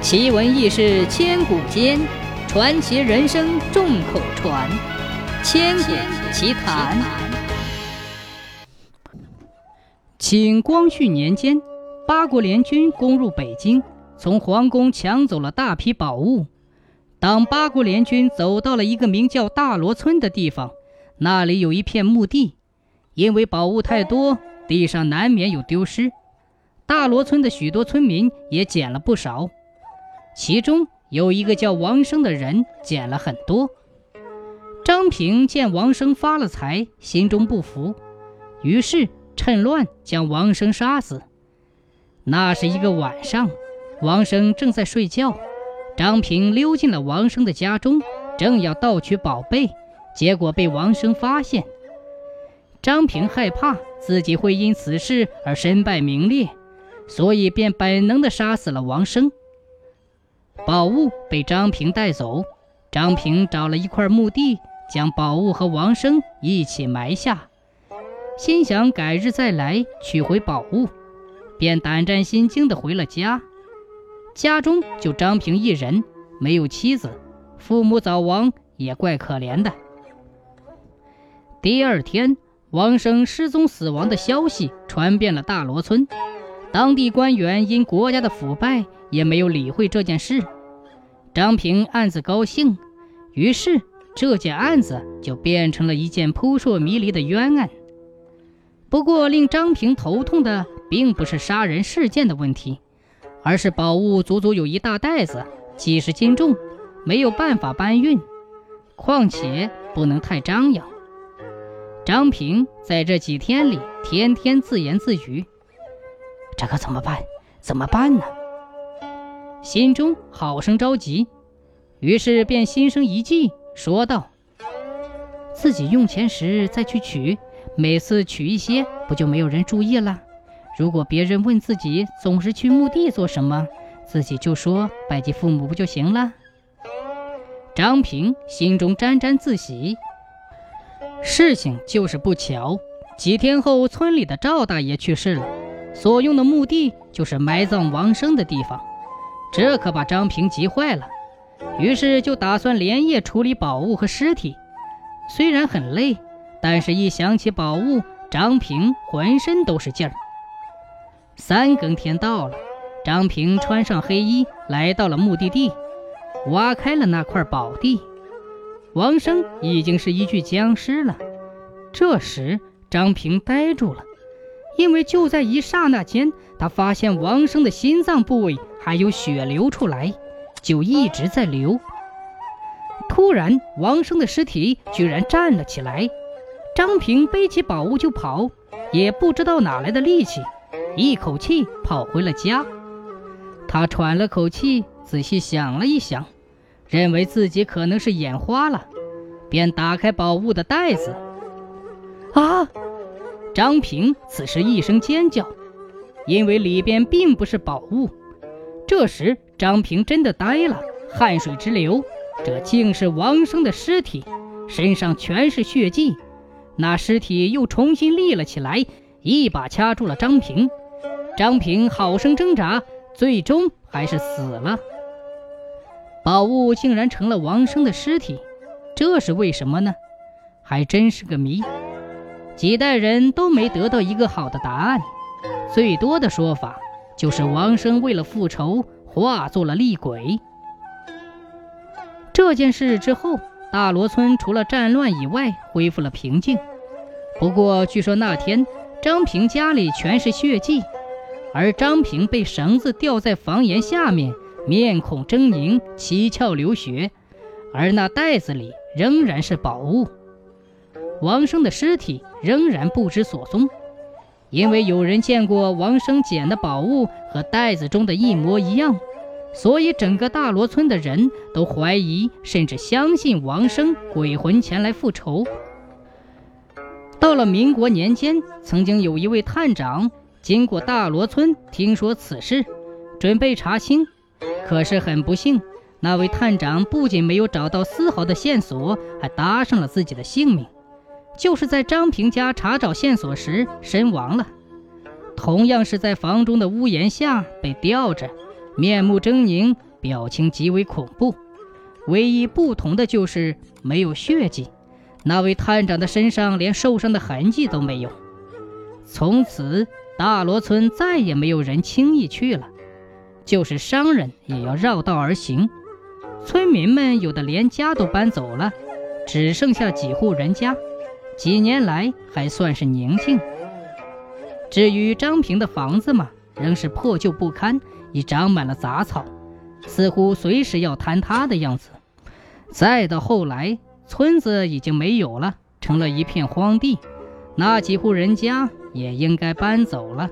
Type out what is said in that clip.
奇闻异事千古间，传奇人生众口传。千古奇谈。清光绪年间，八国联军攻入北京，从皇宫抢走了大批宝物。当八国联军走到了一个名叫大罗村的地方，那里有一片墓地，因为宝物太多，地上难免有丢失。大罗村的许多村民也捡了不少。其中有一个叫王生的人捡了很多。张平见王生发了财，心中不服，于是趁乱将王生杀死。那是一个晚上，王生正在睡觉，张平溜进了王生的家中，正要盗取宝贝，结果被王生发现。张平害怕自己会因此事而身败名裂，所以便本能地杀死了王生。宝物被张平带走，张平找了一块墓地，将宝物和王生一起埋下，心想改日再来取回宝物，便胆战心惊地回了家。家中就张平一人，没有妻子，父母早亡，也怪可怜的。第二天，王生失踪死亡的消息传遍了大罗村，当地官员因国家的腐败。也没有理会这件事，张平暗自高兴，于是这件案子就变成了一件扑朔迷离的冤案。不过，令张平头痛的并不是杀人事件的问题，而是宝物足足有一大袋子，几十斤重，没有办法搬运，况且不能太张扬。张平在这几天里天天自言自语：“这可怎么办？怎么办呢？”心中好生着急，于是便心生一计，说道：“自己用钱时再去取，每次取一些，不就没有人注意了？如果别人问自己总是去墓地做什么，自己就说拜祭父母不就行了？”张平心中沾沾自喜。事情就是不巧，几天后，村里的赵大爷去世了，所用的墓地就是埋葬王生的地方。这可把张平急坏了，于是就打算连夜处理宝物和尸体。虽然很累，但是一想起宝物，张平浑身都是劲儿。三更天到了，张平穿上黑衣，来到了目的地，挖开了那块宝地。王生已经是一具僵尸了。这时，张平呆住了，因为就在一刹那间，他发现王生的心脏部位。还有血流出来，就一直在流。突然，王生的尸体居然站了起来。张平背起宝物就跑，也不知道哪来的力气，一口气跑回了家。他喘了口气，仔细想了一想，认为自己可能是眼花了，便打开宝物的袋子。啊！张平此时一声尖叫，因为里边并不是宝物。这时，张平真的呆了，汗水直流。这竟是王生的尸体，身上全是血迹。那尸体又重新立了起来，一把掐住了张平。张平好生挣扎，最终还是死了。宝物竟然成了王生的尸体，这是为什么呢？还真是个谜。几代人都没得到一个好的答案。最多的说法。就是王生为了复仇，化作了厉鬼。这件事之后，大罗村除了战乱以外，恢复了平静。不过，据说那天张平家里全是血迹，而张平被绳子吊在房檐下面，面孔狰狞，七窍流血，而那袋子里仍然是宝物。王生的尸体仍然不知所踪。因为有人见过王生捡的宝物和袋子中的一模一样，所以整个大罗村的人都怀疑，甚至相信王生鬼魂前来复仇。到了民国年间，曾经有一位探长经过大罗村，听说此事，准备查清，可是很不幸，那位探长不仅没有找到丝毫的线索，还搭上了自己的性命。就是在张平家查找线索时身亡了，同样是在房中的屋檐下被吊着，面目狰狞，表情极为恐怖。唯一不同的就是没有血迹，那位探长的身上连受伤的痕迹都没有。从此，大罗村再也没有人轻易去了，就是商人也要绕道而行。村民们有的连家都搬走了，只剩下几户人家。几年来还算是宁静。至于张平的房子嘛，仍是破旧不堪，已长满了杂草，似乎随时要坍塌的样子。再到后来，村子已经没有了，成了一片荒地，那几户人家也应该搬走了。